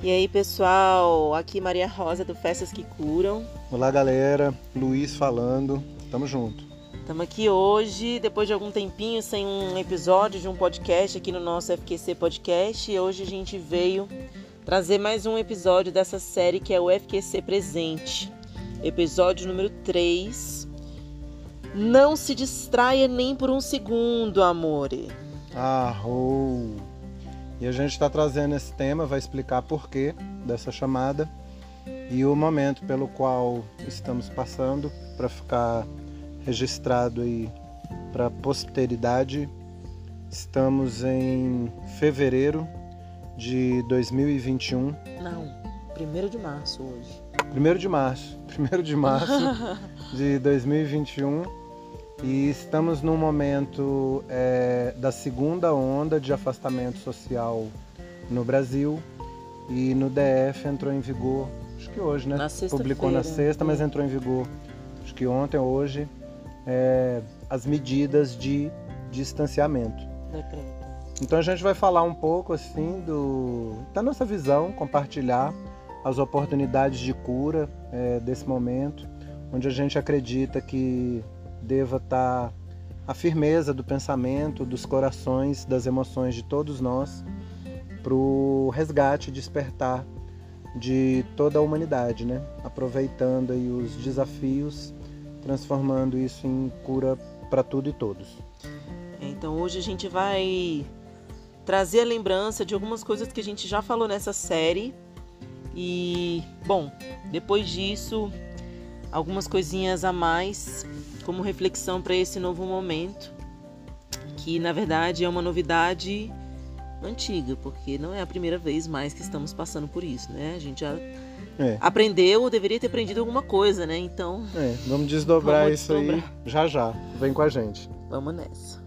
E aí, pessoal, aqui Maria Rosa do Festas que Curam. Olá, galera. Luiz falando. Tamo junto. Estamos aqui hoje, depois de algum tempinho sem um episódio de um podcast aqui no nosso FQC Podcast. E hoje a gente veio trazer mais um episódio dessa série que é o FQC Presente. Episódio número 3. Não se distraia nem por um segundo, amore. Arrou! E a gente está trazendo esse tema, vai explicar porquê dessa chamada e o momento pelo qual estamos passando para ficar registrado aí para a posteridade. Estamos em fevereiro de 2021. Não, 1 de março hoje. 1 de março. 1 de março de 2021 e estamos num momento é, da segunda onda de afastamento social no Brasil e no DF entrou em vigor, acho que hoje, né? Na Publicou na sexta, mas entrou em vigor, acho que ontem hoje, é, as medidas de distanciamento. Decreto. Então a gente vai falar um pouco assim do, da nossa visão, compartilhar as oportunidades de cura é, desse momento, onde a gente acredita que deva estar a firmeza do pensamento, dos corações, das emoções de todos nós para o resgate, despertar de toda a humanidade, né? Aproveitando aí os desafios, transformando isso em cura para tudo e todos. Então hoje a gente vai trazer a lembrança de algumas coisas que a gente já falou nessa série. E, bom, depois disso, algumas coisinhas a mais como reflexão para esse novo momento, que na verdade é uma novidade antiga, porque não é a primeira vez mais que estamos passando por isso, né? A gente já é. aprendeu ou deveria ter aprendido alguma coisa, né? Então. É, vamos desdobrar vamos isso desdobrar. aí já já. Vem com a gente. Vamos nessa.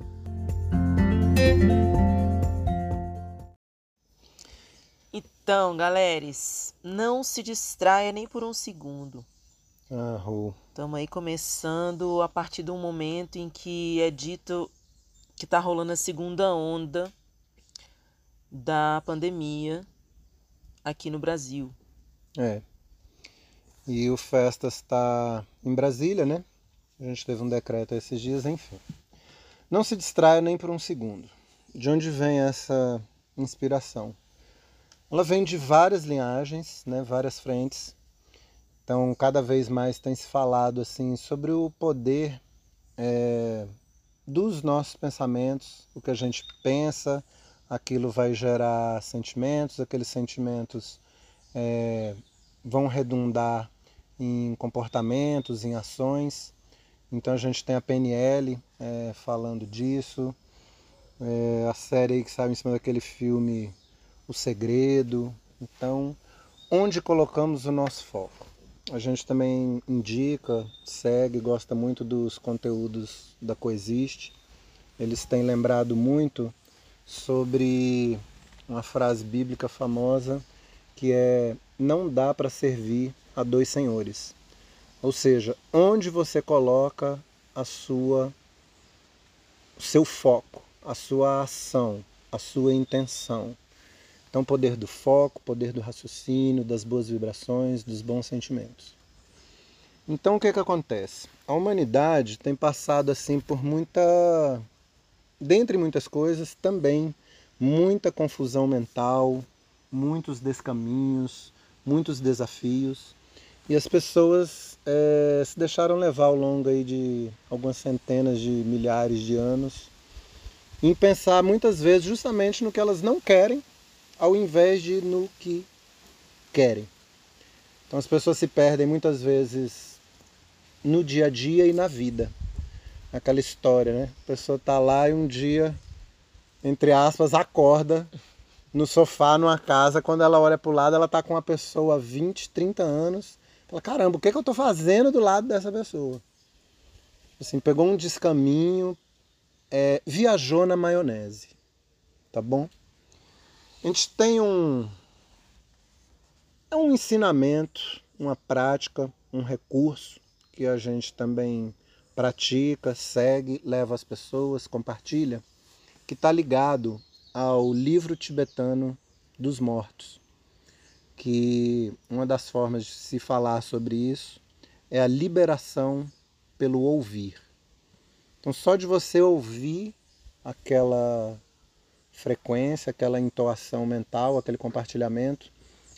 Então, galeres, não se distraia nem por um segundo. Ah, Estamos aí começando a partir do momento em que é dito que está rolando a segunda onda da pandemia aqui no Brasil. É. E o Festas está em Brasília, né? A gente teve um decreto esses dias, enfim. Não se distraia nem por um segundo. De onde vem essa inspiração? Ela vem de várias linhagens, né? várias frentes então, cada vez mais tem se falado assim sobre o poder é, dos nossos pensamentos, o que a gente pensa, aquilo vai gerar sentimentos, aqueles sentimentos é, vão redundar em comportamentos, em ações. Então a gente tem a PNL é, falando disso, é, a série que saiu em cima daquele filme O Segredo. Então, onde colocamos o nosso foco? A gente também indica, segue, gosta muito dos conteúdos da Coexiste. Eles têm lembrado muito sobre uma frase bíblica famosa que é: não dá para servir a dois senhores. Ou seja, onde você coloca a sua o seu foco, a sua ação, a sua intenção. Então, poder do foco, poder do raciocínio, das boas vibrações, dos bons sentimentos. Então, o que, que acontece? A humanidade tem passado assim por muita. Dentre muitas coisas, também muita confusão mental, muitos descaminhos, muitos desafios. E as pessoas é, se deixaram levar ao longo aí de algumas centenas de milhares de anos em pensar muitas vezes justamente no que elas não querem ao invés de no que querem. Então as pessoas se perdem muitas vezes no dia a dia e na vida. Aquela história, né? A pessoa tá lá e um dia, entre aspas, acorda no sofá, numa casa, quando ela olha para o lado, ela tá com uma pessoa há 20, 30 anos. Fala, caramba, o que, é que eu tô fazendo do lado dessa pessoa? Assim, pegou um descaminho, é, viajou na maionese. Tá bom? A gente tem um, é um ensinamento, uma prática, um recurso que a gente também pratica, segue, leva às pessoas, compartilha, que está ligado ao livro tibetano dos mortos. que uma das formas de se falar sobre isso é a liberação pelo ouvir. Então, só de você ouvir aquela frequência, aquela entoação mental, aquele compartilhamento,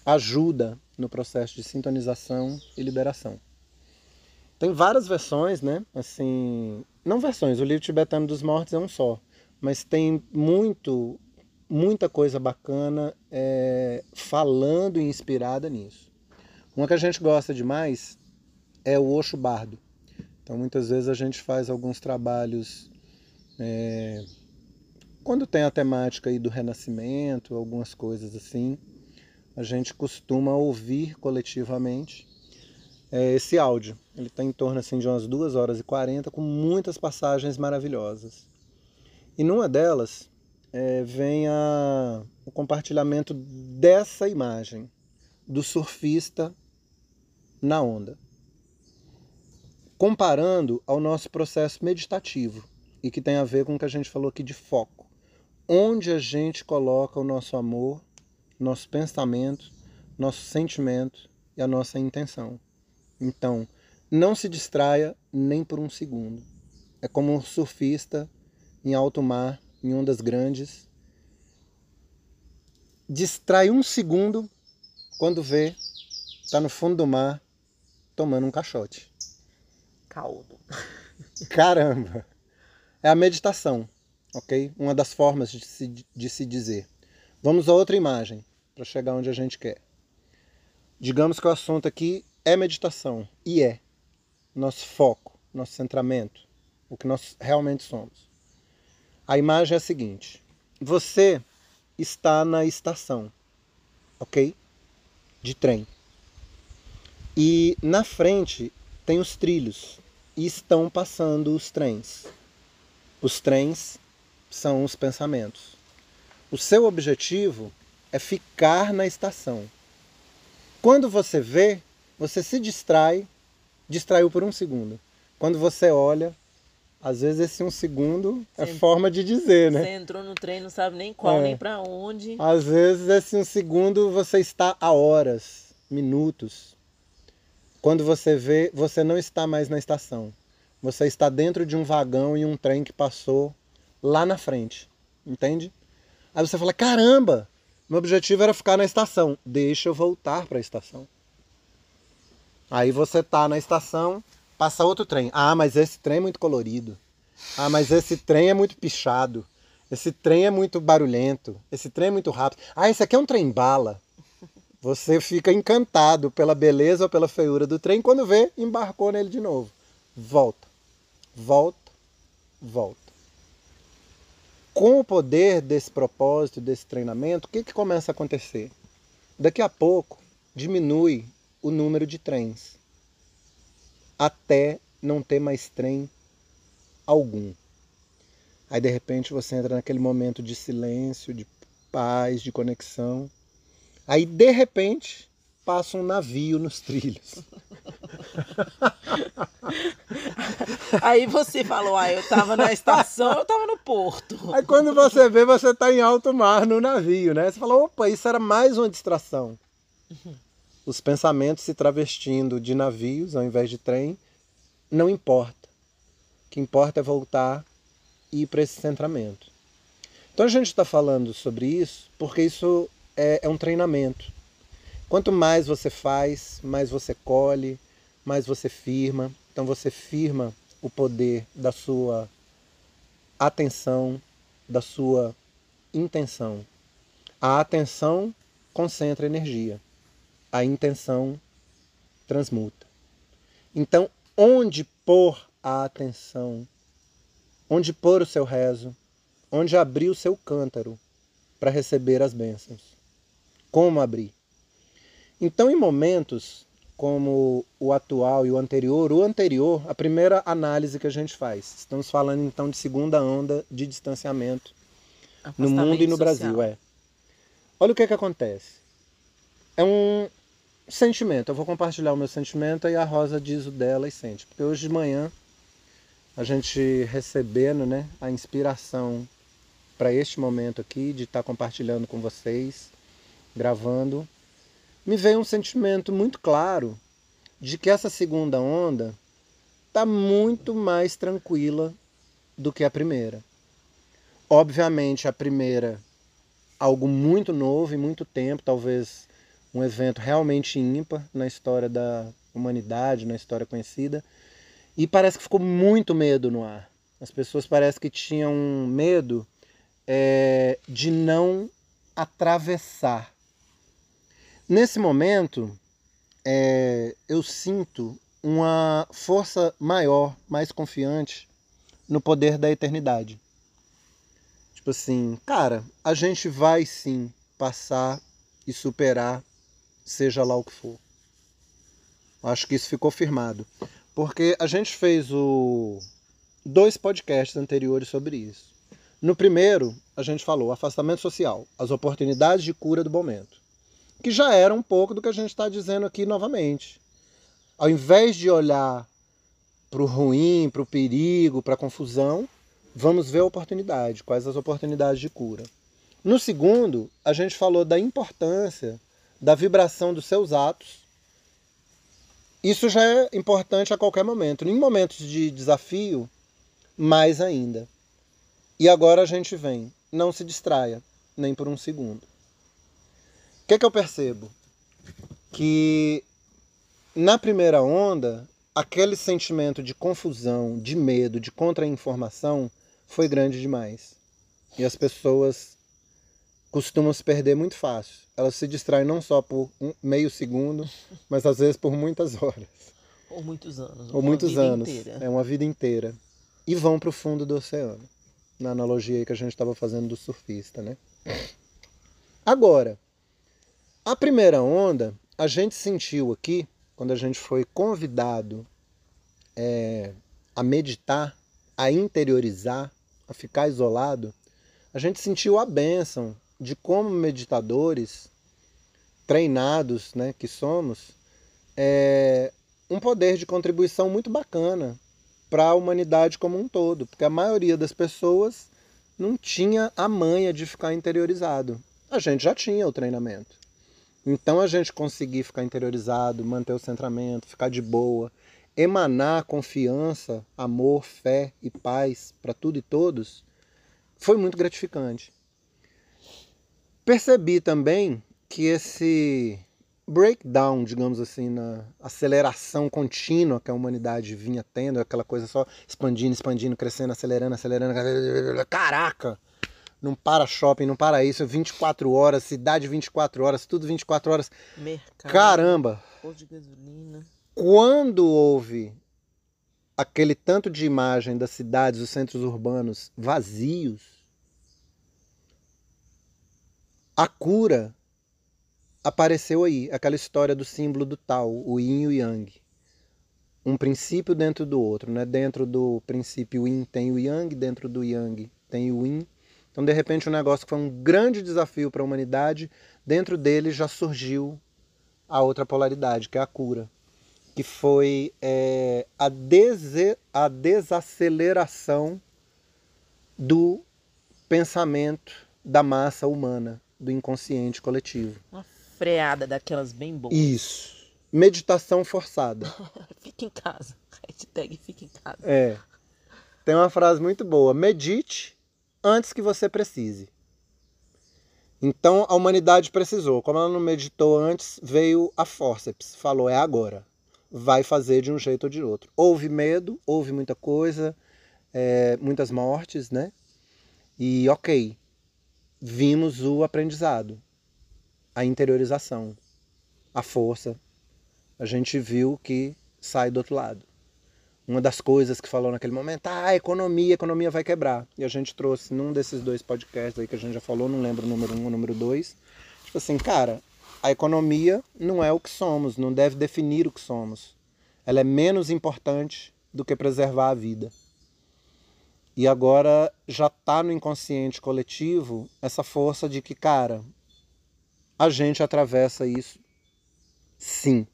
ajuda no processo de sintonização e liberação. Tem várias versões, né? Assim, não versões, o livro tibetano dos mortos é um só, mas tem muito, muita coisa bacana é, falando e inspirada nisso. Uma que a gente gosta demais é o Osho Bardo. Então, muitas vezes a gente faz alguns trabalhos é, quando tem a temática aí do renascimento, algumas coisas assim, a gente costuma ouvir coletivamente é, esse áudio. Ele está em torno assim, de umas 2 horas e 40, com muitas passagens maravilhosas. E numa delas é, vem a, o compartilhamento dessa imagem do surfista na onda comparando ao nosso processo meditativo e que tem a ver com o que a gente falou aqui de foco. Onde a gente coloca o nosso amor, nosso pensamento, nosso sentimento e a nossa intenção. Então, não se distraia nem por um segundo. É como um surfista em alto mar, em ondas grandes. Distrai um segundo quando vê, está no fundo do mar tomando um caixote caldo. Caramba! É a meditação, ok? Uma das formas de se, de se dizer. Vamos a outra imagem, para chegar onde a gente quer. Digamos que o assunto aqui é meditação, e é. Nosso foco, nosso centramento, o que nós realmente somos. A imagem é a seguinte: você está na estação, ok? De trem. E na frente tem os trilhos e estão passando os trens. Os trens são os pensamentos. O seu objetivo é ficar na estação. Quando você vê, você se distrai, distraiu por um segundo. Quando você olha, às vezes esse um segundo é forma de dizer, né? Você entrou no trem, não sabe nem qual, é. nem para onde. Às vezes esse um segundo você está a horas, minutos, quando você vê, você não está mais na estação. Você está dentro de um vagão e um trem que passou lá na frente. Entende? Aí você fala: caramba, meu objetivo era ficar na estação. Deixa eu voltar para a estação. Aí você está na estação, passa outro trem. Ah, mas esse trem é muito colorido. Ah, mas esse trem é muito pichado. Esse trem é muito barulhento. Esse trem é muito rápido. Ah, esse aqui é um trem bala. Você fica encantado pela beleza ou pela feiura do trem, quando vê, embarcou nele de novo. Volta, volta, volta. Com o poder desse propósito, desse treinamento, o que, que começa a acontecer? Daqui a pouco diminui o número de trens, até não ter mais trem algum. Aí de repente você entra naquele momento de silêncio, de paz, de conexão Aí, de repente, passa um navio nos trilhos. Aí você falou, ah, eu estava na estação, eu estava no porto. Aí quando você vê, você está em alto mar no navio, né? Você falou, opa, isso era mais uma distração. Os pensamentos se travestindo de navios ao invés de trem, não importa. O que importa é voltar e ir para esse centramento. Então a gente está falando sobre isso porque isso é, é um treinamento. Quanto mais você faz, mais você colhe, mais você firma. Então você firma o poder da sua atenção, da sua intenção. A atenção concentra energia, a intenção transmuta. Então, onde pôr a atenção, onde pôr o seu rezo, onde abrir o seu cântaro para receber as bênçãos como abrir. Então, em momentos como o atual e o anterior, o anterior, a primeira análise que a gente faz, estamos falando então de segunda onda de distanciamento no mundo e no social. Brasil, é. Olha o que que acontece. É um sentimento. Eu vou compartilhar o meu sentimento e a Rosa diz o dela e sente. Porque hoje de manhã a gente recebendo, né, a inspiração para este momento aqui de estar tá compartilhando com vocês gravando, me veio um sentimento muito claro de que essa segunda onda está muito mais tranquila do que a primeira. Obviamente, a primeira, algo muito novo e muito tempo, talvez um evento realmente ímpar na história da humanidade, na história conhecida. E parece que ficou muito medo no ar. As pessoas parece que tinham medo é, de não atravessar. Nesse momento, é, eu sinto uma força maior, mais confiante no poder da eternidade. Tipo assim, cara, a gente vai sim passar e superar, seja lá o que for. Acho que isso ficou firmado. Porque a gente fez o dois podcasts anteriores sobre isso. No primeiro, a gente falou afastamento social, as oportunidades de cura do momento que já era um pouco do que a gente está dizendo aqui novamente. Ao invés de olhar para o ruim, para o perigo, para a confusão, vamos ver a oportunidade, quais as oportunidades de cura. No segundo, a gente falou da importância da vibração dos seus atos. Isso já é importante a qualquer momento. Em momentos de desafio, mais ainda. E agora a gente vem. Não se distraia, nem por um segundo. O que, que eu percebo? Que na primeira onda, aquele sentimento de confusão, de medo, de contra-informação foi grande demais. E as pessoas costumam se perder muito fácil. Elas se distraem não só por um meio segundo, mas às vezes por muitas horas. Ou muitos anos. Ou muitos anos. Inteira. É uma vida inteira. E vão para o fundo do oceano. Na analogia que a gente estava fazendo do surfista, né? Agora, a primeira onda, a gente sentiu aqui, quando a gente foi convidado é, a meditar, a interiorizar, a ficar isolado, a gente sentiu a bênção de como meditadores treinados né, que somos, é, um poder de contribuição muito bacana para a humanidade como um todo, porque a maioria das pessoas não tinha a manha de ficar interiorizado. A gente já tinha o treinamento. Então a gente conseguir ficar interiorizado, manter o centramento, ficar de boa, emanar confiança, amor, fé e paz para tudo e todos, foi muito gratificante. Percebi também que esse breakdown, digamos assim, na aceleração contínua que a humanidade vinha tendo, aquela coisa só expandindo, expandindo, crescendo, acelerando, acelerando, caraca! Não para shopping, não para isso, 24 horas, cidade 24 horas, tudo 24 horas. Mercado. Caramba! de gasolina. Quando houve aquele tanto de imagem das cidades, dos centros urbanos vazios, a cura apareceu aí, aquela história do símbolo do tal, o yin e o yang. Um princípio dentro do outro, né? Dentro do princípio yin tem o yang, dentro do yang tem o yin então, de repente, um negócio que foi um grande desafio para a humanidade, dentro dele já surgiu a outra polaridade, que é a cura, que foi é, a, dese, a desaceleração do pensamento da massa humana, do inconsciente coletivo. Uma freada daquelas bem boas. Isso. Meditação forçada. fique em casa. Hashtag fique em casa. É. Tem uma frase muito boa. Medite antes que você precise. Então a humanidade precisou. Como ela não meditou antes, veio a forceps, falou: é agora. Vai fazer de um jeito ou de outro. Houve medo, houve muita coisa, é, muitas mortes, né? E ok, vimos o aprendizado, a interiorização, a força. A gente viu que sai do outro lado uma das coisas que falou naquele momento, ah, economia, economia vai quebrar. E a gente trouxe num desses dois podcasts aí que a gente já falou, não lembro o número um o número dois, tipo assim, cara, a economia não é o que somos, não deve definir o que somos. Ela é menos importante do que preservar a vida. E agora já está no inconsciente coletivo essa força de que, cara, a gente atravessa isso sim.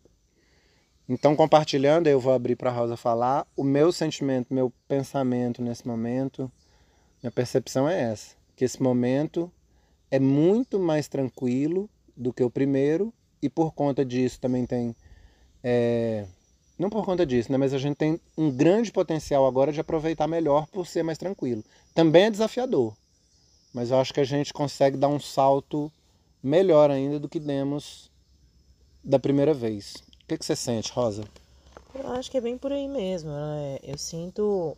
Então, compartilhando, eu vou abrir para a Rosa falar. O meu sentimento, meu pensamento nesse momento, minha percepção é essa: que esse momento é muito mais tranquilo do que o primeiro e por conta disso também tem. É, não por conta disso, né? Mas a gente tem um grande potencial agora de aproveitar melhor por ser mais tranquilo. Também é desafiador, mas eu acho que a gente consegue dar um salto melhor ainda do que demos da primeira vez. Que, que você sente, Rosa? Eu acho que é bem por aí mesmo. Né? Eu sinto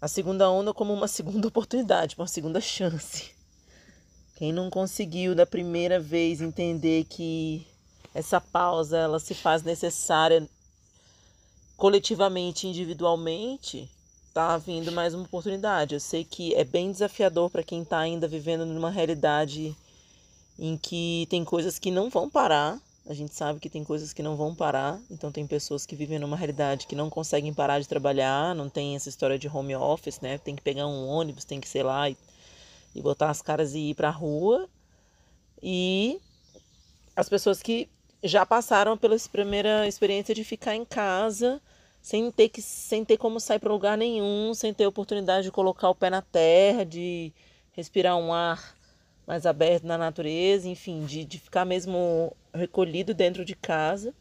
a segunda onda como uma segunda oportunidade, uma segunda chance. Quem não conseguiu da primeira vez entender que essa pausa ela se faz necessária coletivamente, individualmente, tá vindo mais uma oportunidade. Eu sei que é bem desafiador para quem está ainda vivendo numa realidade em que tem coisas que não vão parar. A gente sabe que tem coisas que não vão parar. Então tem pessoas que vivem numa realidade que não conseguem parar de trabalhar, não tem essa história de home office, né? Tem que pegar um ônibus, tem que sei lá e, e botar as caras e ir para a rua. E as pessoas que já passaram pela primeira experiência de ficar em casa sem ter que sem ter como sair para lugar nenhum, sem ter oportunidade de colocar o pé na terra, de respirar um ar mais aberto na natureza, enfim, de, de ficar mesmo recolhido dentro de casa,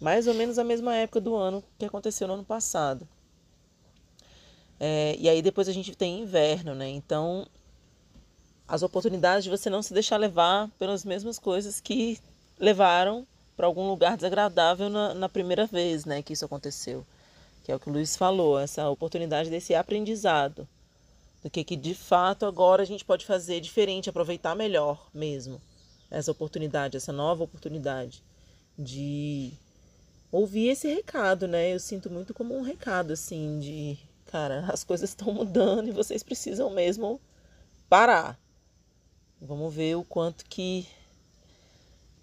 mais ou menos a mesma época do ano que aconteceu no ano passado. É, e aí depois a gente tem inverno, né? Então as oportunidades de você não se deixar levar pelas mesmas coisas que levaram para algum lugar desagradável na, na, primeira vez né, que isso aconteceu. Que é o que o Luiz falou, essa oportunidade desse aprendizado. Do que, que de fato agora a gente pode fazer diferente, aproveitar melhor mesmo essa oportunidade, essa nova oportunidade de ouvir esse recado, né? Eu sinto muito como um recado, assim, de cara, as coisas estão mudando e vocês precisam mesmo parar. Vamos ver o quanto que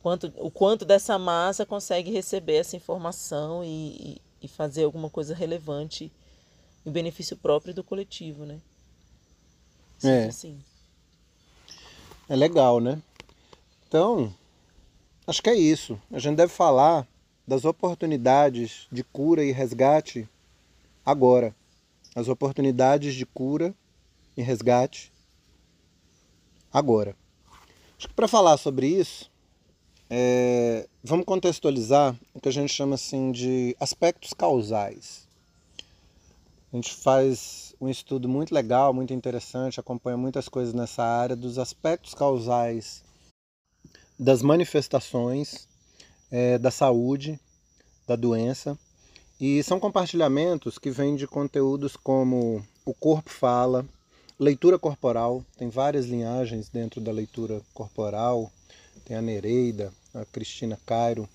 quanto, o quanto dessa massa consegue receber essa informação e, e, fazer alguma coisa relevante em benefício próprio do coletivo, né? É. Assim. É legal, né? Então, acho que é isso. A gente deve falar das oportunidades de cura e resgate agora. As oportunidades de cura e resgate agora. Acho que para falar sobre isso, é, vamos contextualizar o que a gente chama assim de aspectos causais. A gente faz um estudo muito legal, muito interessante, acompanha muitas coisas nessa área dos aspectos causais das manifestações é, da saúde, da doença. E são compartilhamentos que vêm de conteúdos como o corpo fala, leitura corporal, tem várias linhagens dentro da leitura corporal, tem a Nereida, a Cristina Cairo.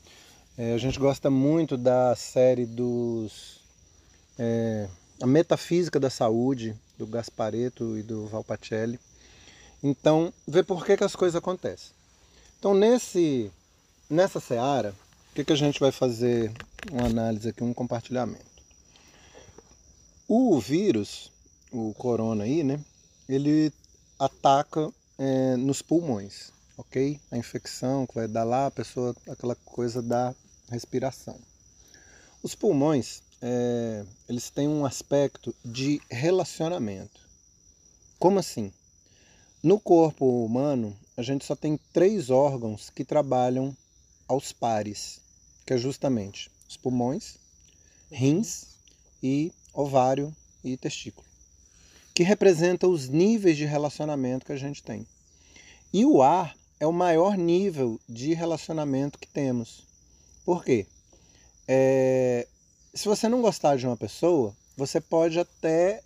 É, a gente gosta muito da série dos. É, a Metafísica da Saúde, do Gaspareto e do Valpacelli. Então, vê por que, que as coisas acontecem. Então, nesse, nessa seara, o que, que a gente vai fazer uma análise aqui, um compartilhamento. O vírus, o corona aí, né? Ele ataca é, nos pulmões ok? A infecção que vai dar lá, a pessoa, aquela coisa da respiração. Os pulmões, é, eles têm um aspecto de relacionamento. Como assim? No corpo humano, a gente só tem três órgãos que trabalham aos pares, que é justamente os pulmões, rins e ovário e testículo, que representam os níveis de relacionamento que a gente tem. E o ar é o maior nível de relacionamento que temos. Por quê? É, se você não gostar de uma pessoa, você pode até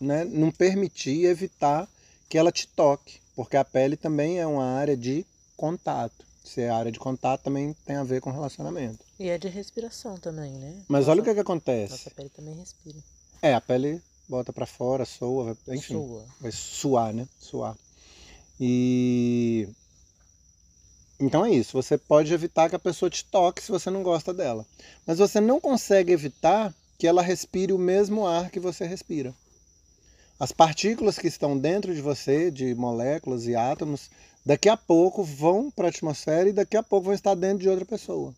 né, não permitir, evitar que ela te toque, porque a pele também é uma área de contato. Se é área de contato, também tem a ver com relacionamento. E é de respiração também, né? Mas nossa, olha o que, que acontece. Nossa pele também respira. É, a pele bota para fora, soa, enfim. Sua. Vai suar, né? Suar. E então é isso, você pode evitar que a pessoa te toque se você não gosta dela. Mas você não consegue evitar que ela respire o mesmo ar que você respira. As partículas que estão dentro de você, de moléculas e átomos, daqui a pouco vão para a atmosfera e daqui a pouco vão estar dentro de outra pessoa.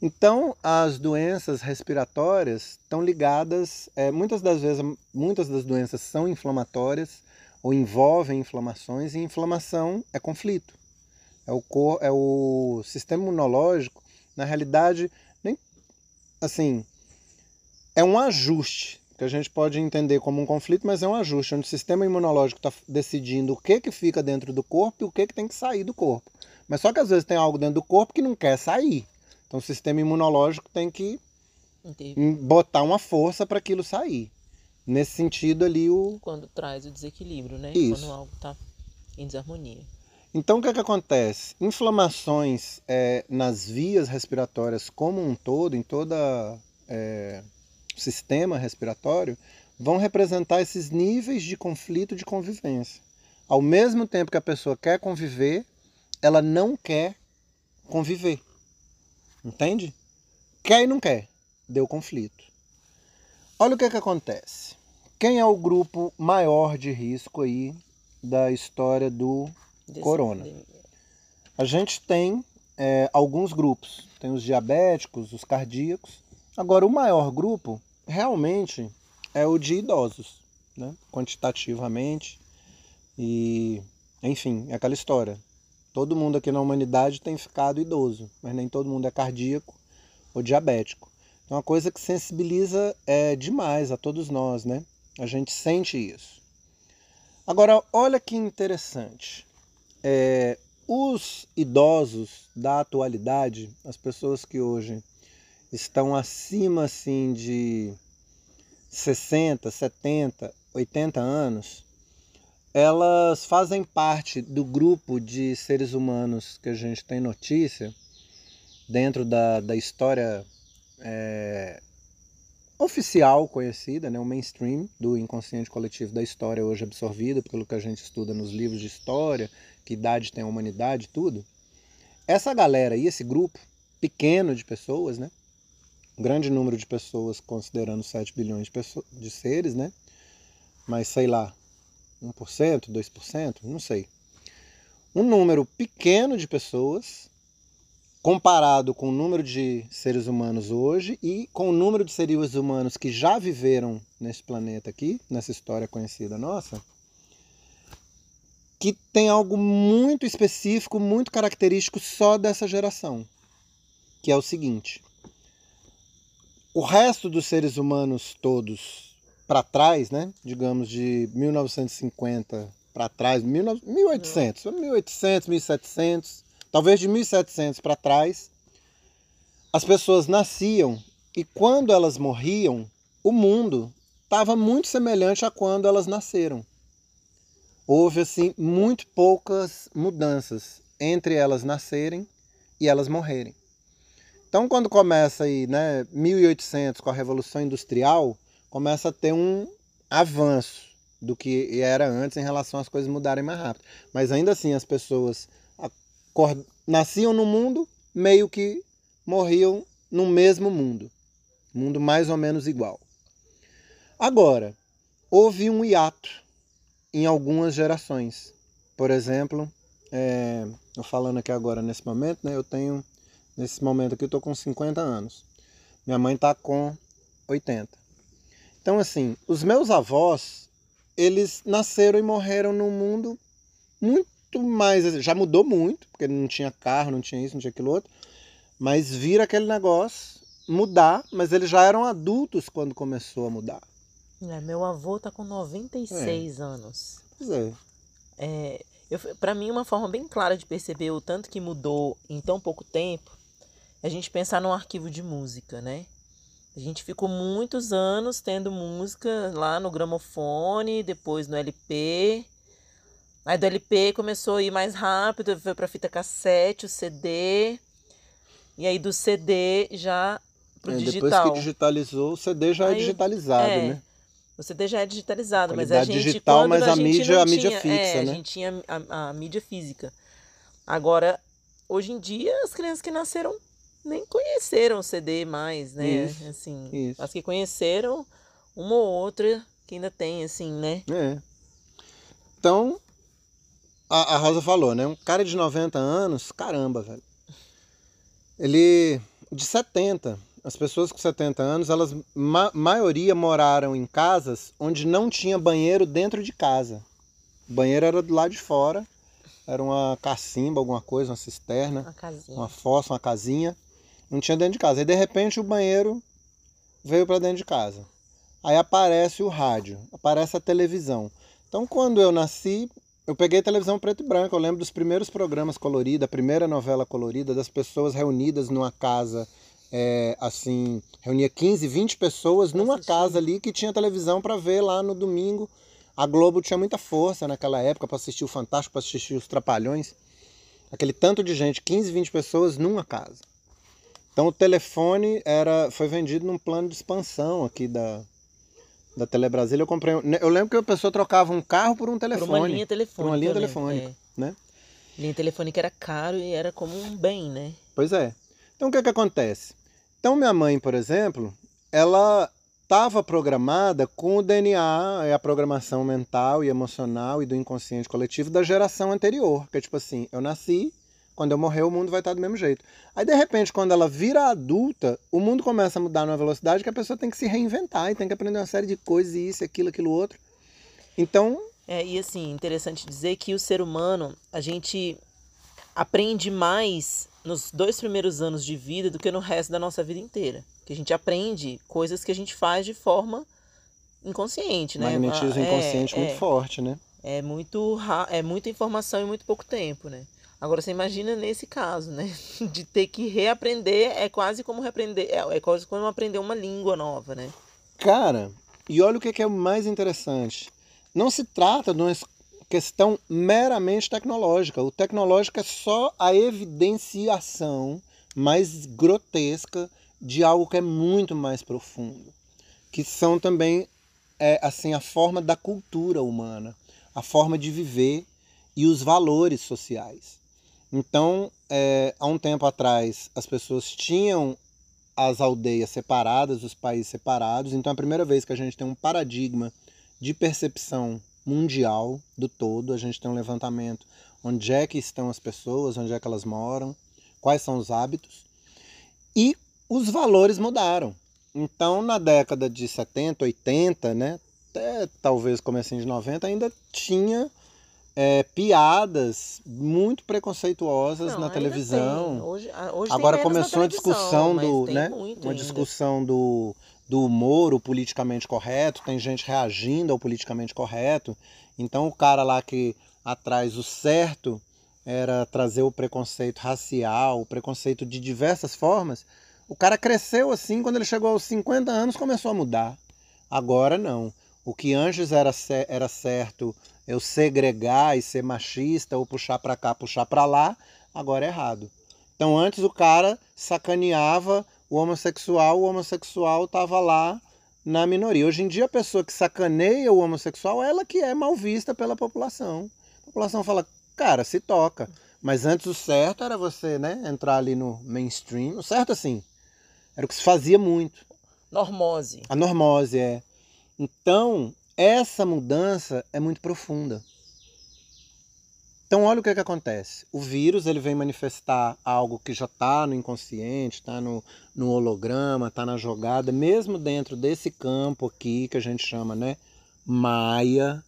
Então, as doenças respiratórias estão ligadas, é, muitas das vezes, muitas das doenças são inflamatórias ou envolvem inflamações, e inflamação é conflito. É o, cor, é o sistema imunológico, na realidade, nem assim, é um ajuste que a gente pode entender como um conflito, mas é um ajuste onde o sistema imunológico está decidindo o que que fica dentro do corpo e o que que tem que sair do corpo. Mas só que às vezes tem algo dentro do corpo que não quer sair. Então o sistema imunológico tem que Entendi. botar uma força para aquilo sair. Nesse sentido ali o quando traz o desequilíbrio, né? Isso. Quando algo está em desarmonia. Então o que, é que acontece? Inflamações é, nas vias respiratórias como um todo, em toda é, sistema respiratório, vão representar esses níveis de conflito de convivência. Ao mesmo tempo que a pessoa quer conviver, ela não quer conviver. Entende? Quer e não quer. Deu conflito. Olha o que, é que acontece. Quem é o grupo maior de risco aí da história do Desse corona? A gente tem é, alguns grupos. Tem os diabéticos, os cardíacos. Agora, o maior grupo realmente é o de idosos, né? quantitativamente. E, enfim, é aquela história. Todo mundo aqui na humanidade tem ficado idoso, mas nem todo mundo é cardíaco ou diabético. É uma coisa que sensibiliza é, demais a todos nós, né? A gente sente isso. Agora, olha que interessante. É, os idosos da atualidade, as pessoas que hoje estão acima assim de 60, 70, 80 anos, elas fazem parte do grupo de seres humanos que a gente tem notícia dentro da, da história é, oficial conhecida, né, o mainstream do inconsciente coletivo da história hoje absorvida pelo que a gente estuda nos livros de história, que idade tem a humanidade, tudo. Essa galera e esse grupo pequeno de pessoas, né, um grande número de pessoas, considerando 7 bilhões de, pessoas, de seres, né? Mas sei lá, 1%, 2%, não sei. Um número pequeno de pessoas comparado com o número de seres humanos hoje e com o número de seres humanos que já viveram nesse planeta aqui, nessa história conhecida nossa, que tem algo muito específico, muito característico só dessa geração, que é o seguinte: o resto dos seres humanos todos para trás, né? Digamos de 1950 para trás, 1800, 1800, 1700, talvez de 1700 para trás, as pessoas nasciam e quando elas morriam, o mundo estava muito semelhante a quando elas nasceram. Houve assim muito poucas mudanças entre elas nascerem e elas morrerem. Então, quando começa aí, né, 1800 com a Revolução Industrial, começa a ter um avanço do que era antes em relação às coisas mudarem mais rápido. Mas ainda assim, as pessoas nasciam no mundo, meio que morriam no mesmo mundo. Mundo mais ou menos igual. Agora, houve um hiato em algumas gerações. Por exemplo, é, eu falando aqui agora nesse momento, né, eu tenho Nesse momento aqui eu tô com 50 anos. Minha mãe tá com 80. Então assim, os meus avós, eles nasceram e morreram num mundo muito mais, já mudou muito, porque não tinha carro, não tinha isso, não tinha aquilo outro, mas vira aquele negócio mudar, mas eles já eram adultos quando começou a mudar. É, meu avô tá com 96 é. anos. Pois é. é para mim, uma forma bem clara de perceber o tanto que mudou em tão pouco tempo a gente pensar num arquivo de música, né? A gente ficou muitos anos tendo música lá no gramofone, depois no LP. Aí do LP começou a ir mais rápido, foi para fita cassete, o CD. E aí do CD já pro é, digital. Depois que digitalizou, o CD já é aí, é digitalizado, é, né? O CD já é digitalizado, mas a gente digital, mas a, a mídia, a mídia tinha, fixa, é, né? A gente tinha a, a mídia física. Agora, hoje em dia, as crianças que nasceram nem conheceram o CD mais, né? Isso, assim, isso. as que conheceram uma ou outra que ainda tem, assim, né? É. Então, a, a Rosa falou, né? Um cara de 90 anos, caramba, velho. Ele, de 70, as pessoas com 70 anos, elas, ma maioria moraram em casas onde não tinha banheiro dentro de casa. O banheiro era do lado de fora era uma cacimba, alguma coisa, uma cisterna, Uma casinha. uma fossa, uma casinha. Não tinha dentro de casa. Aí de repente o banheiro veio para dentro de casa. Aí aparece o rádio, aparece a televisão. Então quando eu nasci, eu peguei televisão preto e branco. Eu lembro dos primeiros programas coloridos, a primeira novela colorida, das pessoas reunidas numa casa, é, assim, reunia 15, 20 pessoas numa casa ali que tinha televisão para ver lá no domingo. A Globo tinha muita força naquela época para assistir o Fantástico, para assistir os Trapalhões. Aquele tanto de gente, 15, 20 pessoas numa casa. Então o telefone era, foi vendido num plano de expansão aqui da, da Telebrasília. Eu comprei. um- Eu lembro que a pessoa trocava um carro por um Por telefone. uma linha telefônica. Por uma linha eu lembro, telefônica, é. né? Linha telefônica era caro e era como um bem, né? Pois é. Então o que, que acontece? Então minha mãe, por exemplo, ela estava programada com o DNA, é a programação mental e emocional e do inconsciente coletivo da geração anterior. Que é tipo assim, eu nasci, quando eu morrer o mundo vai estar do mesmo jeito. Aí de repente, quando ela vira adulta, o mundo começa a mudar numa velocidade que a pessoa tem que se reinventar e tem que aprender uma série de coisas, isso, aquilo, aquilo outro. Então, É, e assim, interessante dizer que o ser humano, a gente aprende mais nos dois primeiros anos de vida do que no resto da nossa vida inteira. Que a gente aprende coisas que a gente faz de forma inconsciente, né? magnetismo É, inconsciente é, muito forte, né? É muito é muita informação em muito pouco tempo, né? Agora você imagina nesse caso, né? De ter que reaprender é quase como reaprender, é, é quase como aprender uma língua nova, né? Cara, e olha o que é o mais interessante. Não se trata de uma questão meramente tecnológica. O tecnológico é só a evidenciação mais grotesca de algo que é muito mais profundo. Que são também, é, assim, a forma da cultura humana, a forma de viver e os valores sociais. Então, é, há um tempo atrás, as pessoas tinham as aldeias separadas, os países separados. Então é a primeira vez que a gente tem um paradigma de percepção mundial do todo. A gente tem um levantamento onde é que estão as pessoas, onde é que elas moram, quais são os hábitos. E os valores mudaram. Então na década de 70, 80, né, até talvez comecinho de 90, ainda tinha é, piadas muito preconceituosas Não, na televisão. Hoje, a- hoje Agora começou a discussão do, né? Uma ainda. discussão do, do humor, o politicamente correto. Tem gente reagindo ao politicamente correto. Então o cara lá que atrás o certo era trazer o preconceito racial, o preconceito de diversas formas. O cara cresceu assim, quando ele chegou aos 50 anos começou a mudar. Agora não. O que antes era, era certo eu segregar e ser machista ou puxar para cá, puxar para lá, agora é errado. Então antes o cara sacaneava o homossexual, o homossexual estava lá na minoria. Hoje em dia a pessoa que sacaneia o homossexual, ela que é mal vista pela população. A população fala, cara, se toca. Mas antes o certo era você, né, entrar ali no mainstream. O certo assim, era o que se fazia muito. Normose. A normose é. Então, essa mudança é muito profunda. Então, olha o que, que acontece. O vírus ele vem manifestar algo que já está no inconsciente, está no, no holograma, está na jogada, mesmo dentro desse campo aqui que a gente chama, né, Maia,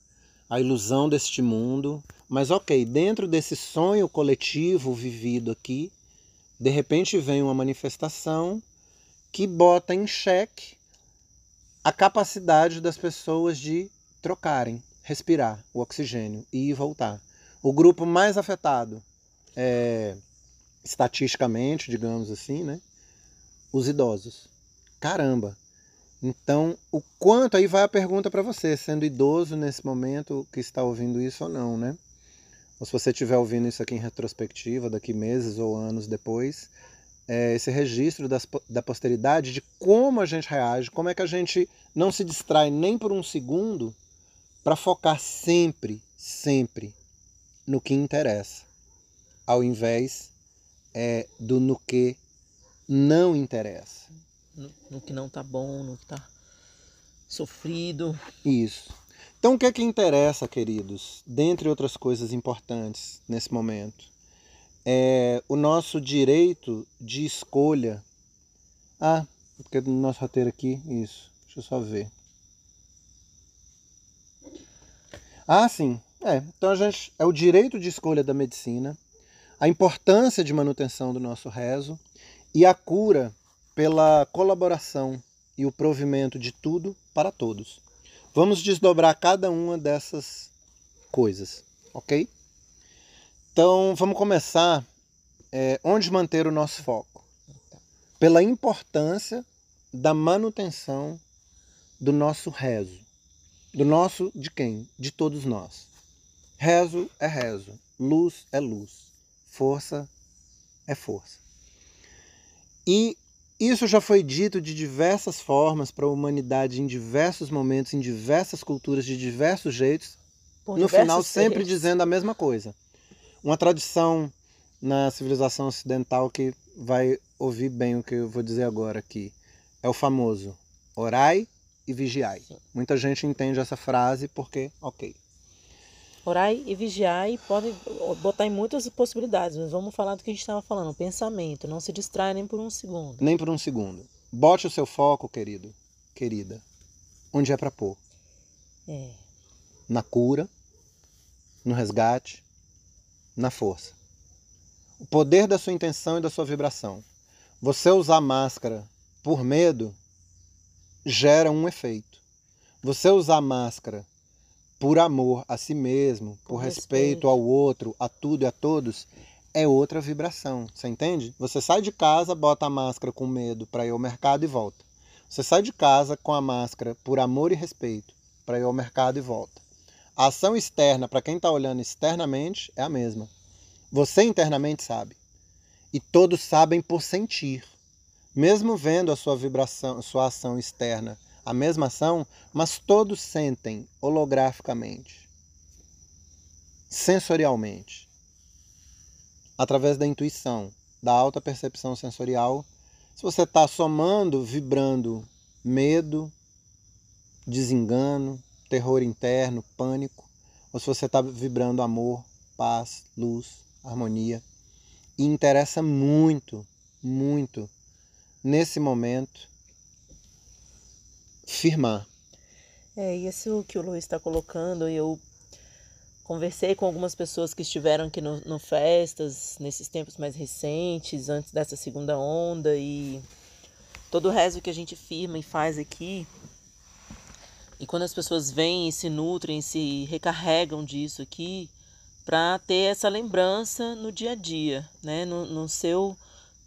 a ilusão deste mundo. Mas, ok, dentro desse sonho coletivo vivido aqui, de repente vem uma manifestação que bota em xeque a capacidade das pessoas de trocarem, respirar o oxigênio e voltar. O grupo mais afetado, é, estatisticamente, digamos assim, né? Os idosos. Caramba! Então, o quanto aí vai a pergunta para você, sendo idoso nesse momento que está ouvindo isso ou não, né? Ou se você estiver ouvindo isso aqui em retrospectiva, daqui meses ou anos depois, é, esse registro das, da posteridade de como a gente reage, como é que a gente não se distrai nem por um segundo para focar sempre, sempre no que interessa, ao invés é, do no que não interessa. No, no que não tá bom, no que tá sofrido. Isso. Então, o que é que interessa, queridos, dentre outras coisas importantes nesse momento? É o nosso direito de escolha. Ah, porque no nosso roteiro aqui, isso. Deixa eu só ver. Ah, sim. É, então a gente é o direito de escolha da medicina, a importância de manutenção do nosso rezo e a cura pela colaboração e o provimento de tudo para todos. Vamos desdobrar cada uma dessas coisas, ok? Então vamos começar é, onde manter o nosso foco? Pela importância da manutenção do nosso rezo. Do nosso de quem? De todos nós. Rezo é rezo, luz é luz, força é força. E isso já foi dito de diversas formas para a humanidade em diversos momentos, em diversas culturas, de diversos jeitos. Por no final, sempre dizendo a mesma coisa. Uma tradição na civilização ocidental que vai ouvir bem o que eu vou dizer agora aqui. É o famoso orai e vigiai. Muita gente entende essa frase porque, ok. Orai e vigiai pode botar em muitas possibilidades, mas vamos falar do que a gente estava falando, pensamento, não se distrai nem por um segundo. Nem por um segundo. Bote o seu foco, querido, querida, onde é para pôr. É. Na cura, no resgate, na força. O poder da sua intenção e da sua vibração. Você usar máscara por medo gera um efeito. Você usar máscara por amor a si mesmo, por, respeito, respeito ao outro, a tudo e a todos, é outra vibração. Você entende? Você sai de casa, bota a máscara com medo para ir ao mercado e volta. Você sai de casa com a máscara por amor e respeito para ir ao mercado e volta. A ação externa, para quem está olhando externamente, é a mesma. Você internamente sabe. E todos sabem por sentir. Mesmo vendo a sua vibração, a sua ação externa, a mesma ação, mas todos sentem holograficamente, sensorialmente, através da intuição, da alta percepção sensorial. Se você está somando, vibrando medo, desengano, terror interno, pânico, ou se você está vibrando amor, paz, luz, harmonia. E interessa muito, muito nesse momento, firmar. É, isso que o Luiz está colocando, eu conversei com algumas pessoas que estiveram aqui no, no, festas, nesses tempos mais recentes, antes dessa segunda onda, e todo o resto que a gente firma e faz aqui, e quando as pessoas vêm e se nutrem, se recarregam disso aqui, para ter essa lembrança no dia a dia, né? no, no seu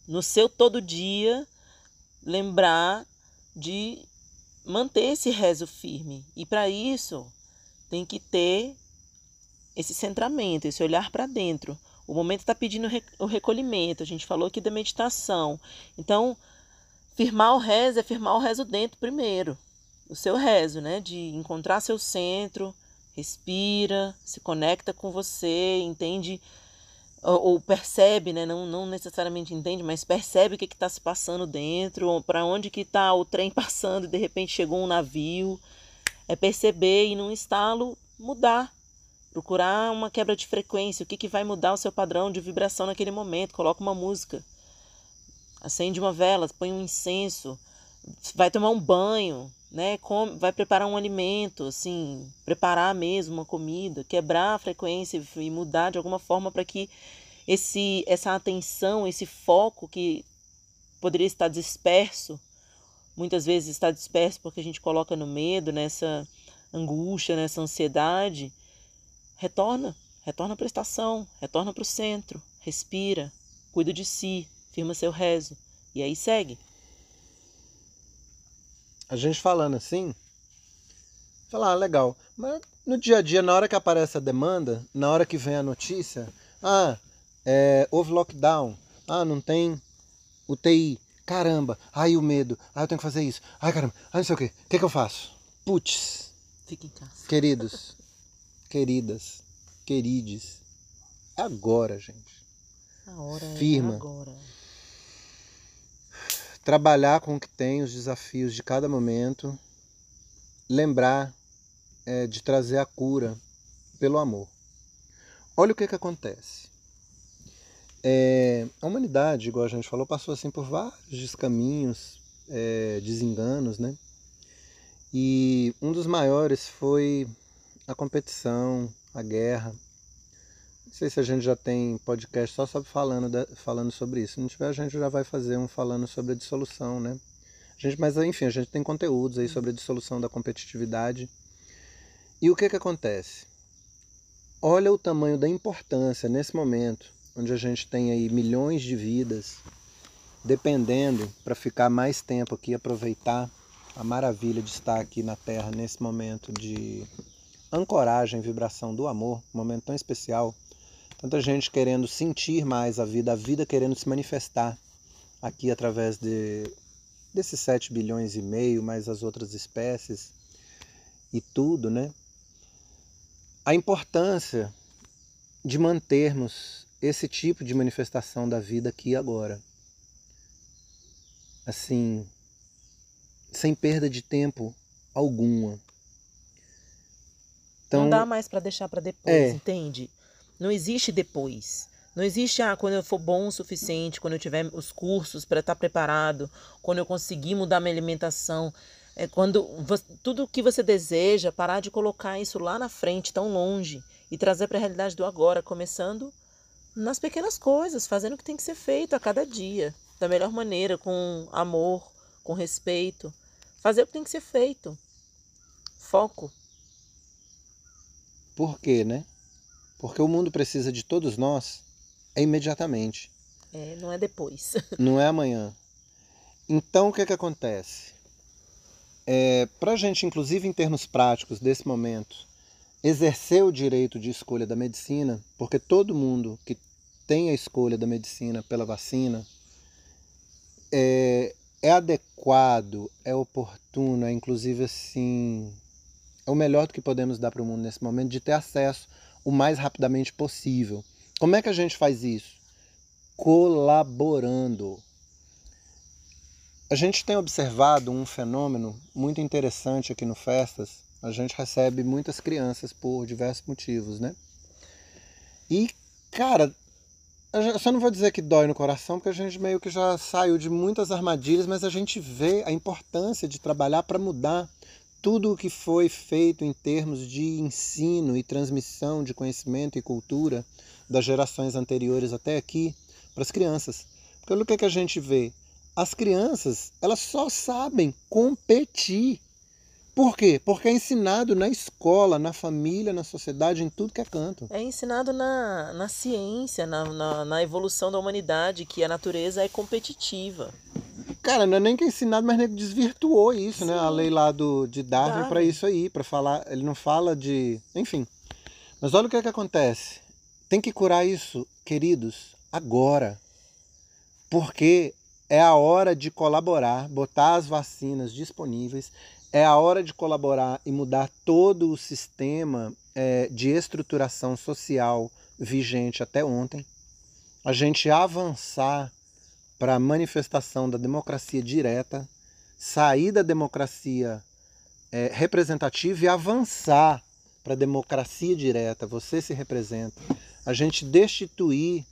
no seu todo dia lembrar de manter esse rezo firme. E para isso, tem que ter esse centramento, esse olhar para dentro. O momento está pedindo o recolhimento. A gente falou aqui da meditação. Então, firmar o rezo é firmar o rezo dentro primeiro. O seu rezo, né? De encontrar seu centro, respira, se conecta com você, entende ou, ou percebe, né? Não, não necessariamente entende, mas percebe o que está se passando dentro, para onde que está o trem passando e de repente chegou um navio. É perceber e num estalo mudar, procurar uma quebra de frequência, o que, que vai mudar o seu padrão de vibração naquele momento. Coloca uma música, acende uma vela, põe um incenso, vai tomar um banho, né? Com, vai preparar um alimento, assim, preparar mesmo uma comida, quebrar a frequência e mudar de alguma forma para que esse, essa atenção, esse foco que poderia estar disperso, muitas vezes está disperso porque a gente coloca no medo, nessa angústia, nessa ansiedade, retorna, retorna para a estação, retorna para o centro, respira, cuida de si, firma seu rezo e aí segue a gente falando assim, falar, ah, legal. Mas no dia a dia, na hora que aparece a demanda, na hora que vem a notícia, ah, é, houve lockdown, ah, não tem UTI, caramba, ai o medo, ai eu tenho que fazer isso, ai caramba, ai não sei o que, o que, que eu faço? Putz. Fica em casa. Queridos, queridas, querides, é agora, gente. A hora é Firma. é agora trabalhar com o que tem, os desafios de cada momento, lembrar é, de trazer a cura pelo amor. Olha o que, que acontece. É, a humanidade, igual a gente falou, passou assim por vários descaminhos, é, desenganos, né? E um dos maiores foi a competição, a guerra. Não sei se a gente já tem podcast só sobre falando, falando sobre isso. Se não tiver, a gente já vai fazer um falando sobre a dissolução, né? A gente, mas enfim, a gente tem conteúdos aí sobre a dissolução da competitividade. E o que que acontece? Olha o tamanho da importância nesse momento, onde a gente tem aí milhões de vidas dependendo para ficar mais tempo aqui, aproveitar a maravilha de estar aqui na Terra nesse momento de ancoragem, vibração do amor, momento tão especial. Tanta gente querendo sentir mais a vida, a vida querendo se manifestar aqui através de, desses 7 bilhões e meio, mais as outras espécies e tudo, né? A importância de mantermos esse tipo de manifestação da vida aqui e agora. Assim, sem perda de tempo alguma. Então, não dá mais para deixar para depois, é, entende? Não existe depois. Não existe, ah, quando eu for bom o suficiente, quando eu tiver os cursos para estar tá preparado, quando eu conseguir mudar minha alimentação. É quando você, tudo que você deseja, parar de colocar isso lá na frente, tão longe, e trazer para a realidade do agora, começando nas pequenas coisas, fazendo o que tem que ser feito a cada dia, da melhor maneira, com amor, com respeito. Fazer o que tem que ser feito. Foco. Por quê, né? Porque o mundo precisa de todos nós é imediatamente. É, não é depois. não é amanhã. Então, o que, é que acontece? É, Para a gente, inclusive em termos práticos desse momento, exercer o direito de escolha da medicina, porque todo mundo que tem a escolha da medicina pela vacina é, é adequado, é oportuno, é inclusive assim, é o melhor do que podemos dar para o mundo nesse momento, de ter acesso o mais rapidamente possível. Como é que a gente faz isso? Colaborando. A gente tem observado um fenômeno muito interessante aqui no Festas. A gente recebe muitas crianças por diversos motivos, né? E, cara, eu só não vou dizer que dói no coração, porque a gente meio que já saiu de muitas armadilhas, mas a gente vê a importância de trabalhar para mudar tudo o que foi feito em termos de ensino e transmissão de conhecimento e cultura das gerações anteriores até aqui para as crianças. Porque o que, é que a gente vê? As crianças, elas só sabem competir. Por quê? Porque é ensinado na escola, na família, na sociedade, em tudo que é canto. É ensinado na, na ciência, na, na, na evolução da humanidade, que a natureza é competitiva. Cara, não é nem que é ensinado, mas nem desvirtuou isso, Sim. né? A lei lá do, de Darwin, Darwin. para isso aí, para falar. Ele não fala de. Enfim. Mas olha o que, é que acontece. Tem que curar isso, queridos, agora. Porque é a hora de colaborar, botar as vacinas disponíveis, é a hora de colaborar e mudar todo o sistema é, de estruturação social vigente até ontem. A gente avançar para a manifestação da democracia direta, sair da democracia é, representativa e avançar para a democracia direta. Você se representa a gente destituir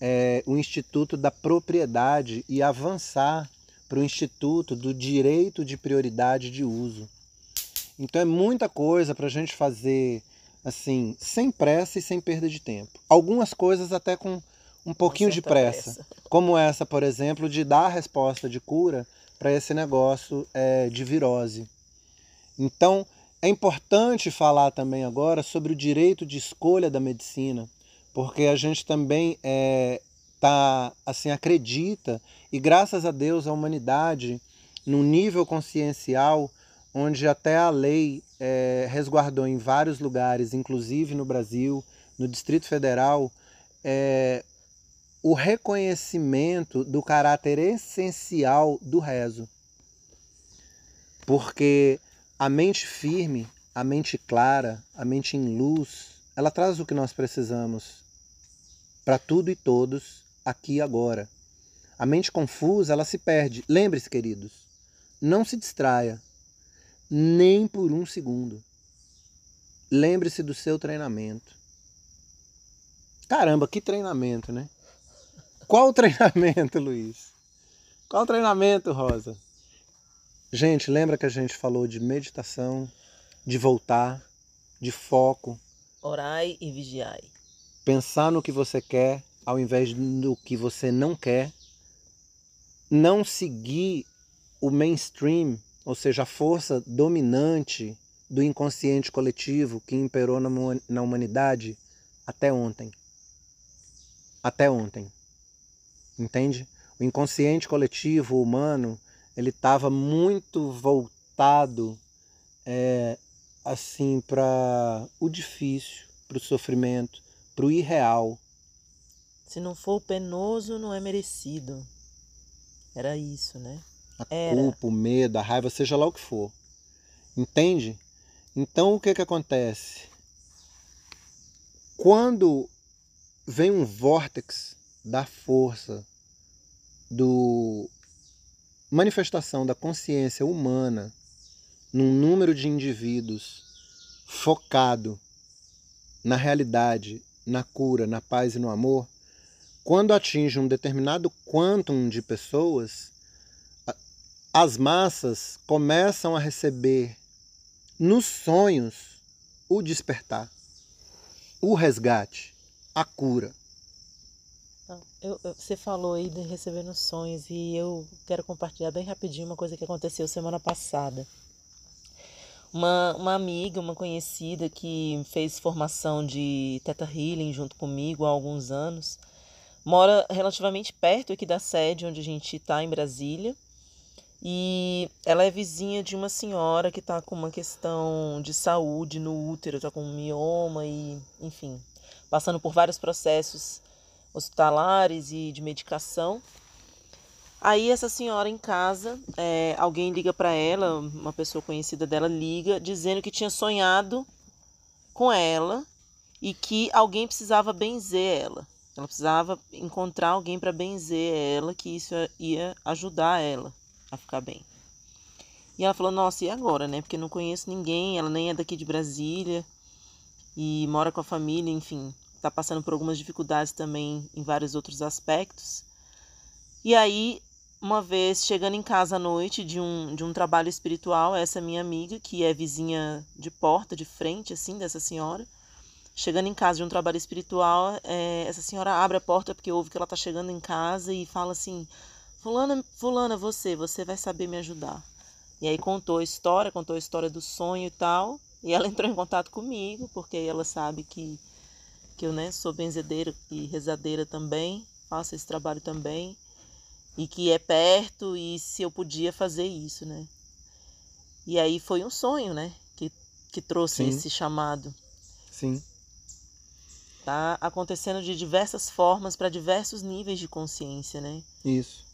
é, o Instituto da Propriedade e avançar para o Instituto do Direito de Prioridade de Uso. Então é muita coisa para a gente fazer assim, sem pressa e sem perda de tempo. Algumas coisas até com um pouquinho de pressa, pressa, como essa, por exemplo, de dar a resposta de cura para esse negócio é, de virose. Então, é importante falar também agora sobre o direito de escolha da medicina, porque a gente também é, tá, assim acredita e graças a Deus a humanidade num nível consciencial onde até a lei é, resguardou em vários lugares, inclusive no Brasil, no Distrito Federal, é, o reconhecimento do caráter essencial do rezo. Porque a mente firme, a mente clara, a mente em luz, ela traz o que nós precisamos para tudo e todos aqui e agora. A mente confusa, ela se perde. Lembre-se, queridos, não se distraia nem por um segundo. Lembre-se do seu treinamento. Caramba, que treinamento, né? Qual o treinamento, Luiz? Qual o treinamento, Rosa? Gente, lembra que a gente falou de meditação, de voltar, de foco, Orai e vigiai. Pensar no que você quer ao invés do que você não quer. Não seguir o mainstream, ou seja, a força dominante do inconsciente coletivo que imperou na humanidade até ontem. Até ontem. Entende? O inconsciente coletivo humano ele estava muito voltado é, assim para o difícil, para o sofrimento, para o irreal. Se não for penoso, não é merecido. Era isso, né? A Era. culpa, o medo, a raiva, seja lá o que for. Entende? Então o que que acontece? Quando vem um vórtex da força, do manifestação da consciência humana num número de indivíduos focado na realidade, na cura, na paz e no amor, quando atinge um determinado quantum de pessoas, as massas começam a receber nos sonhos o despertar, o resgate, a cura. Eu, eu, você falou aí de receber sonhos e eu quero compartilhar bem rapidinho uma coisa que aconteceu semana passada. Uma, uma amiga, uma conhecida que fez formação de Teta Healing junto comigo há alguns anos, mora relativamente perto aqui da sede onde a gente está, em Brasília. E ela é vizinha de uma senhora que está com uma questão de saúde no útero, está com mioma e, enfim, passando por vários processos hospitalares e de medicação. Aí essa senhora em casa, é, alguém liga para ela, uma pessoa conhecida dela liga, dizendo que tinha sonhado com ela e que alguém precisava benzer ela. Ela precisava encontrar alguém para benzer ela, que isso ia ajudar ela a ficar bem. E ela falou: Nossa, e agora, né? Porque não conheço ninguém, ela nem é daqui de Brasília e mora com a família, enfim está passando por algumas dificuldades também em vários outros aspectos. E aí, uma vez chegando em casa à noite de um, de um trabalho espiritual, essa minha amiga, que é vizinha de porta, de frente, assim, dessa senhora, chegando em casa de um trabalho espiritual, é, essa senhora abre a porta porque ouve que ela está chegando em casa e fala assim: Fulana, Fulana, você, você vai saber me ajudar. E aí contou a história, contou a história do sonho e tal. E ela entrou em contato comigo, porque ela sabe que que eu né, sou benzedeira e rezadeira também, faço esse trabalho também, e que é perto e se eu podia fazer isso, né? E aí foi um sonho, né, que, que trouxe Sim. esse chamado. Sim. Tá acontecendo de diversas formas para diversos níveis de consciência, né? Isso.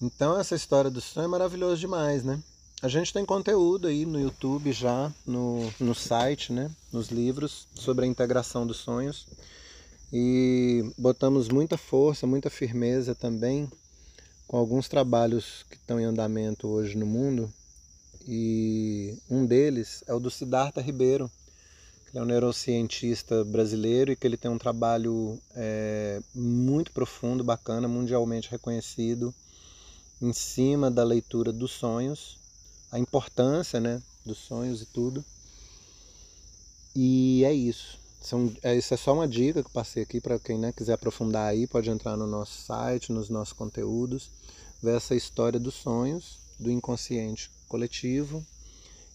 Então essa história do sonho é maravilhosa demais, né? A gente tem conteúdo aí no YouTube já, no, no site, né? nos livros, sobre a integração dos sonhos. E botamos muita força, muita firmeza também com alguns trabalhos que estão em andamento hoje no mundo. E um deles é o do Siddhartha Ribeiro, que é um neurocientista brasileiro e que ele tem um trabalho é, muito profundo, bacana, mundialmente reconhecido, em cima da leitura dos sonhos a importância né, dos sonhos e tudo. E é isso. São, é, isso é só uma dica que passei aqui para quem né, quiser aprofundar aí, pode entrar no nosso site, nos nossos conteúdos, ver essa história dos sonhos, do inconsciente coletivo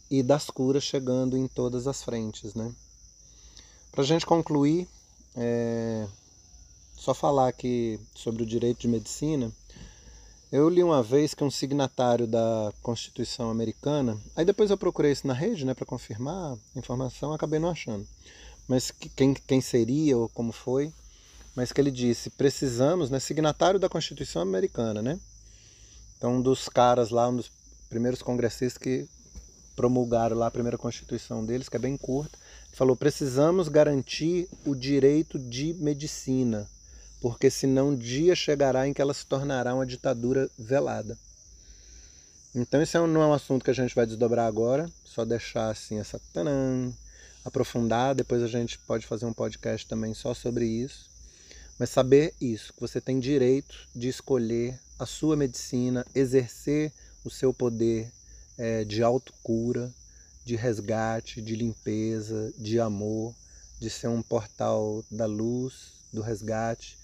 e das curas chegando em todas as frentes. Né? Para a gente concluir, é, só falar aqui sobre o direito de medicina. Eu li uma vez que um signatário da Constituição Americana, aí depois eu procurei isso na rede, né, para confirmar a informação, acabei não achando. Mas quem, quem seria ou como foi, mas que ele disse: precisamos, né, signatário da Constituição Americana, né? Então, um dos caras lá, um dos primeiros congressistas que promulgaram lá a primeira Constituição deles, que é bem curta, falou: precisamos garantir o direito de medicina porque senão dia chegará em que ela se tornará uma ditadura velada. Então isso não é um assunto que a gente vai desdobrar agora, só deixar assim essa tanã, aprofundar, depois a gente pode fazer um podcast também só sobre isso. Mas saber isso, que você tem direito de escolher a sua medicina, exercer o seu poder é, de autocura, de resgate, de limpeza, de amor, de ser um portal da luz, do resgate.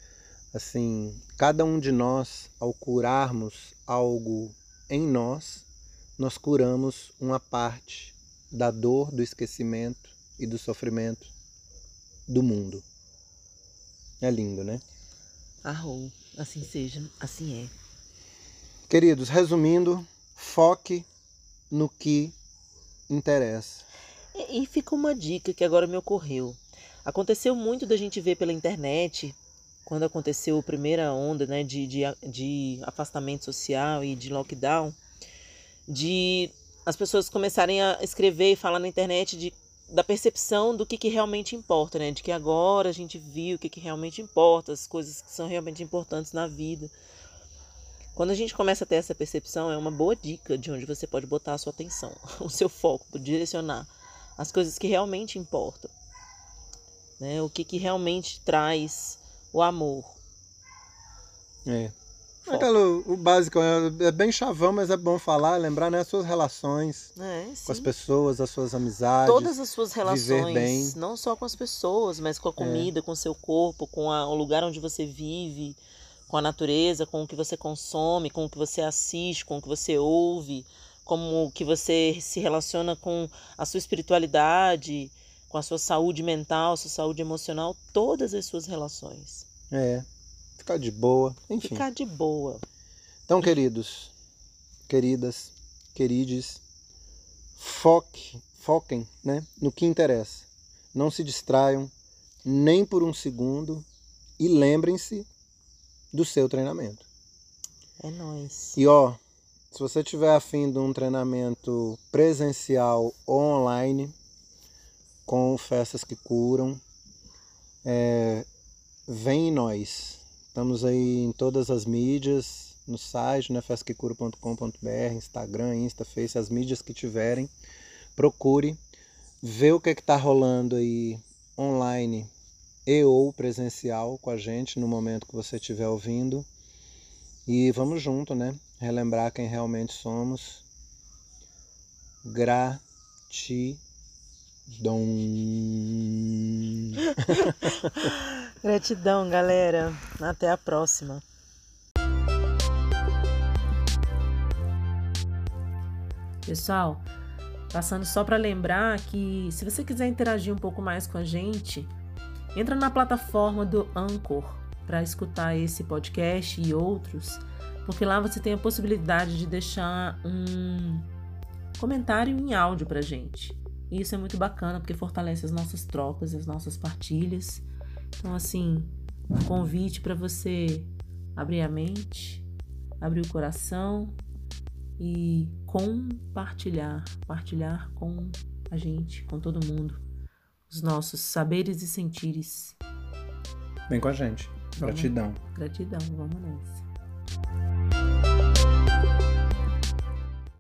Assim, cada um de nós, ao curarmos algo em nós, nós curamos uma parte da dor, do esquecimento e do sofrimento do mundo. É lindo, né? Arrou, assim seja, assim é. Queridos, resumindo, foque no que interessa. E, e fica uma dica que agora me ocorreu. Aconteceu muito da gente ver pela internet, quando aconteceu a primeira onda né, de, de, de afastamento social e de lockdown, de as pessoas começarem a escrever e falar na internet de, da percepção do que, que realmente importa, né? De que agora a gente viu o que, que realmente importa, as coisas que são realmente importantes na vida. Quando a gente começa a ter essa percepção, é uma boa dica de onde você pode botar a sua atenção, o seu foco, direcionar as coisas que realmente importam. Né? O que, que realmente traz o amor. É. Aquilo, o básico é, é, bem chavão, mas é bom falar, lembrar né, as suas relações é, com as pessoas, as suas amizades. Todas as suas relações, não só com as pessoas, mas com a é. comida, é. com o seu corpo, com a, o lugar onde você vive, com a natureza, com o que você consome, com o que você assiste, com o que você ouve, como que você se relaciona com a sua espiritualidade, com a sua saúde mental, sua saúde emocional, todas as suas relações. É, ficar de boa, enfim. Ficar de boa. Então, queridos, queridas, querides, foque, foquem né, no que interessa. Não se distraiam nem por um segundo e lembrem-se do seu treinamento. É nóis. E ó, se você tiver afim de um treinamento presencial ou online, com festas que curam, é, vem em nós. Estamos aí em todas as mídias, no site, né, festasquecura.com.br, Instagram, Insta, Face, as mídias que tiverem. Procure, vê o que é está rolando aí online e ou presencial com a gente no momento que você estiver ouvindo. E vamos junto, né? Relembrar quem realmente somos. Gratidão. Gratidão, galera. Até a próxima. Pessoal, passando só para lembrar que se você quiser interagir um pouco mais com a gente, Entra na plataforma do Anchor para escutar esse podcast e outros, porque lá você tem a possibilidade de deixar um comentário em áudio para gente. E isso é muito bacana porque fortalece as nossas trocas, as nossas partilhas. Então, assim, um convite para você abrir a mente, abrir o coração e compartilhar, partilhar com a gente, com todo mundo os nossos saberes e sentires. Vem com a gente. Gratidão. Vamos, gratidão, vamos nessa.